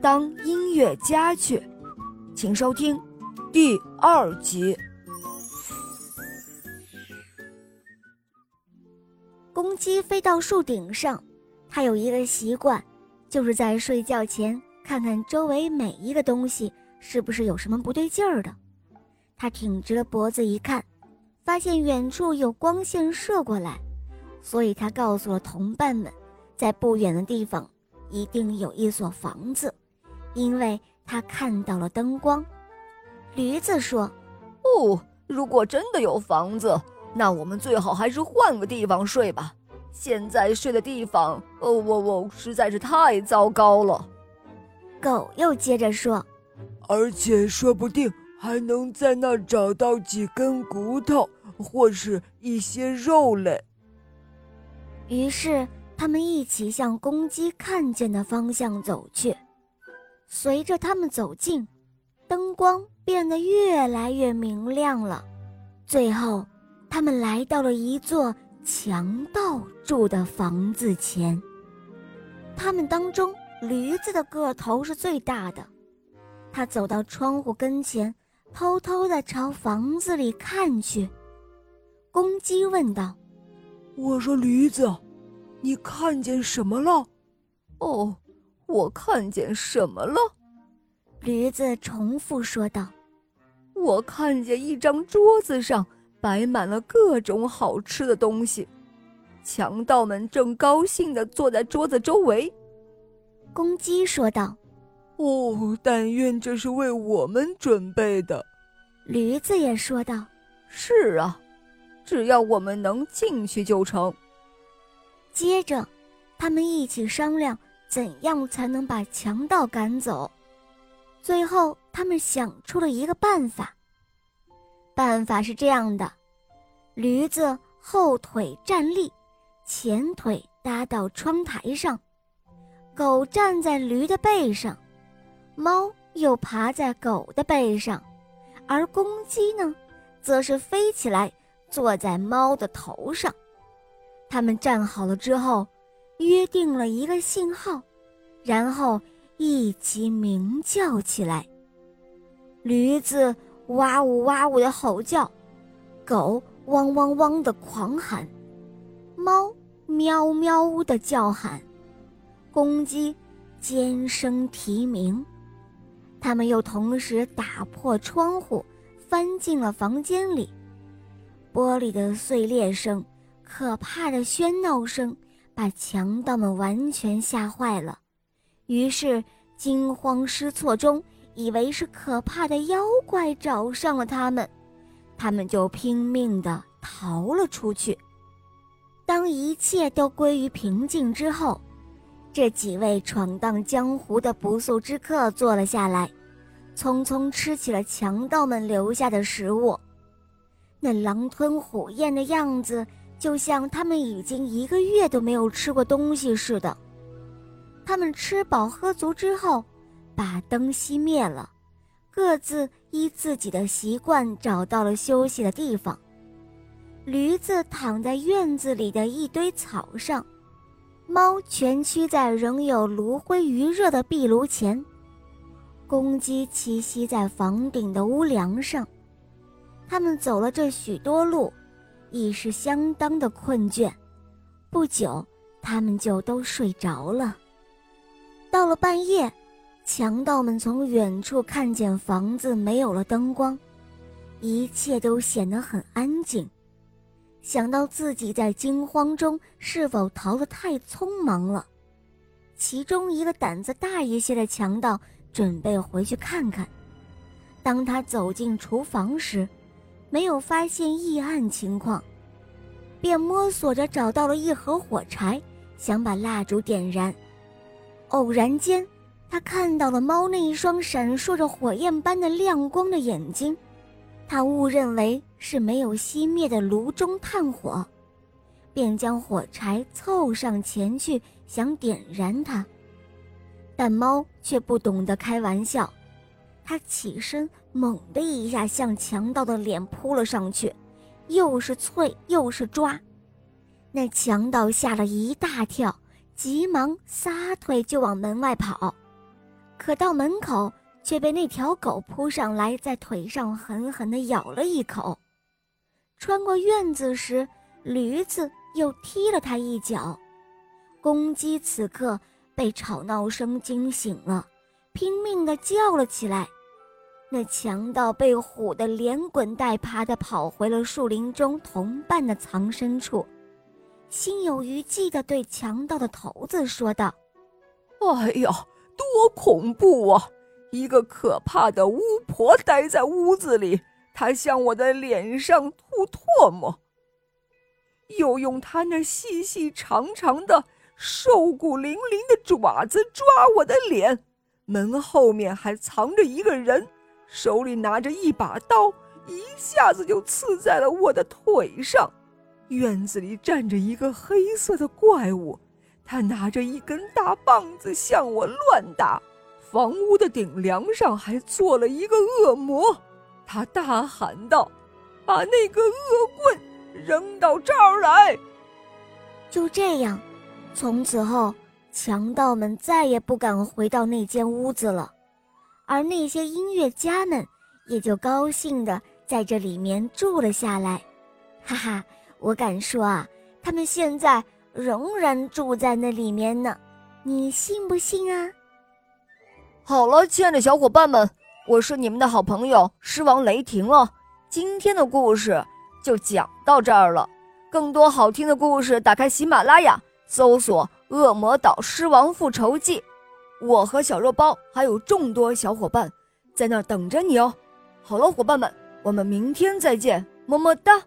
当音乐家去，请收听第二集。公鸡飞到树顶上，它有一个习惯，就是在睡觉前看看周围每一个东西是不是有什么不对劲儿的。它挺直了脖子一看，发现远处有光线射过来，所以它告诉了同伴们，在不远的地方一定有一所房子。因为他看到了灯光，驴子说：“哦，如果真的有房子，那我们最好还是换个地方睡吧。现在睡的地方，哦，我我实在是太糟糕了。”狗又接着说：“而且说不定还能在那儿找到几根骨头或是一些肉类。”于是他们一起向公鸡看见的方向走去。随着他们走近，灯光变得越来越明亮了。最后，他们来到了一座强盗住的房子前。他们当中，驴子的个头是最大的。他走到窗户跟前，偷偷地朝房子里看去。公鸡问道：“我说，驴子，你看见什么了？”“哦。”我看见什么了？驴子重复说道：“我看见一张桌子上摆满了各种好吃的东西，强盗们正高兴地坐在桌子周围。”公鸡说道：“哦，但愿这是为我们准备的。”驴子也说道：“是啊，只要我们能进去就成。”接着，他们一起商量。怎样才能把强盗赶走？最后，他们想出了一个办法。办法是这样的：驴子后腿站立，前腿搭到窗台上，狗站在驴的背上，猫又爬在狗的背上，而公鸡呢，则是飞起来坐在猫的头上。他们站好了之后。约定了一个信号，然后一起鸣叫起来。驴子哇呜哇呜的吼叫，狗汪汪汪的狂喊，猫喵喵的叫喊，公鸡尖声啼鸣。他们又同时打破窗户，翻进了房间里。玻璃的碎裂声，可怕的喧闹声。把强盗们完全吓坏了，于是惊慌失措中，以为是可怕的妖怪找上了他们，他们就拼命地逃了出去。当一切都归于平静之后，这几位闯荡江湖的不速之客坐了下来，匆匆吃起了强盗们留下的食物，那狼吞虎咽的样子。就像他们已经一个月都没有吃过东西似的。他们吃饱喝足之后，把灯熄灭了，各自依自己的习惯找到了休息的地方。驴子躺在院子里的一堆草上，猫蜷曲在仍有炉灰余热的壁炉前，公鸡栖息在房顶的屋梁上。他们走了这许多路。已是相当的困倦，不久，他们就都睡着了。到了半夜，强盗们从远处看见房子没有了灯光，一切都显得很安静。想到自己在惊慌中是否逃得太匆忙了，其中一个胆子大一些的强盗准备回去看看。当他走进厨房时，没有发现异案情况，便摸索着找到了一盒火柴，想把蜡烛点燃。偶然间，他看到了猫那一双闪烁着火焰般的亮光的眼睛，他误认为是没有熄灭的炉中炭火，便将火柴凑上前去想点燃它，但猫却不懂得开玩笑。他起身，猛地一下向强盗的脸扑了上去，又是啐又是抓。那强盗吓了一大跳，急忙撒腿就往门外跑。可到门口却被那条狗扑上来，在腿上狠狠地咬了一口。穿过院子时，驴子又踢了他一脚。公鸡此刻被吵闹声惊醒了，拼命地叫了起来。那强盗被唬得连滚带爬的跑回了树林中同伴的藏身处，心有余悸的对强盗的头子说道：“哎呀，多恐怖啊！一个可怕的巫婆待在屋子里，她向我的脸上吐唾沫，又用她那细细长长的、瘦骨嶙嶙的爪子抓我的脸。门后面还藏着一个人。”手里拿着一把刀，一下子就刺在了我的腿上。院子里站着一个黑色的怪物，他拿着一根大棒子向我乱打。房屋的顶梁上还坐了一个恶魔，他大喊道：“把那个恶棍扔到这儿来！”就这样，从此后，强盗们再也不敢回到那间屋子了。而那些音乐家们也就高兴地在这里面住了下来，哈哈，我敢说啊，他们现在仍然住在那里面呢，你信不信啊？好了，亲爱的小伙伴们，我是你们的好朋友狮王雷霆了。今天的故事就讲到这儿了，更多好听的故事，打开喜马拉雅，搜索《恶魔岛狮王复仇记》。我和小肉包还有众多小伙伴在那儿等着你哦。好了，伙伴们，我们明天再见，么么哒。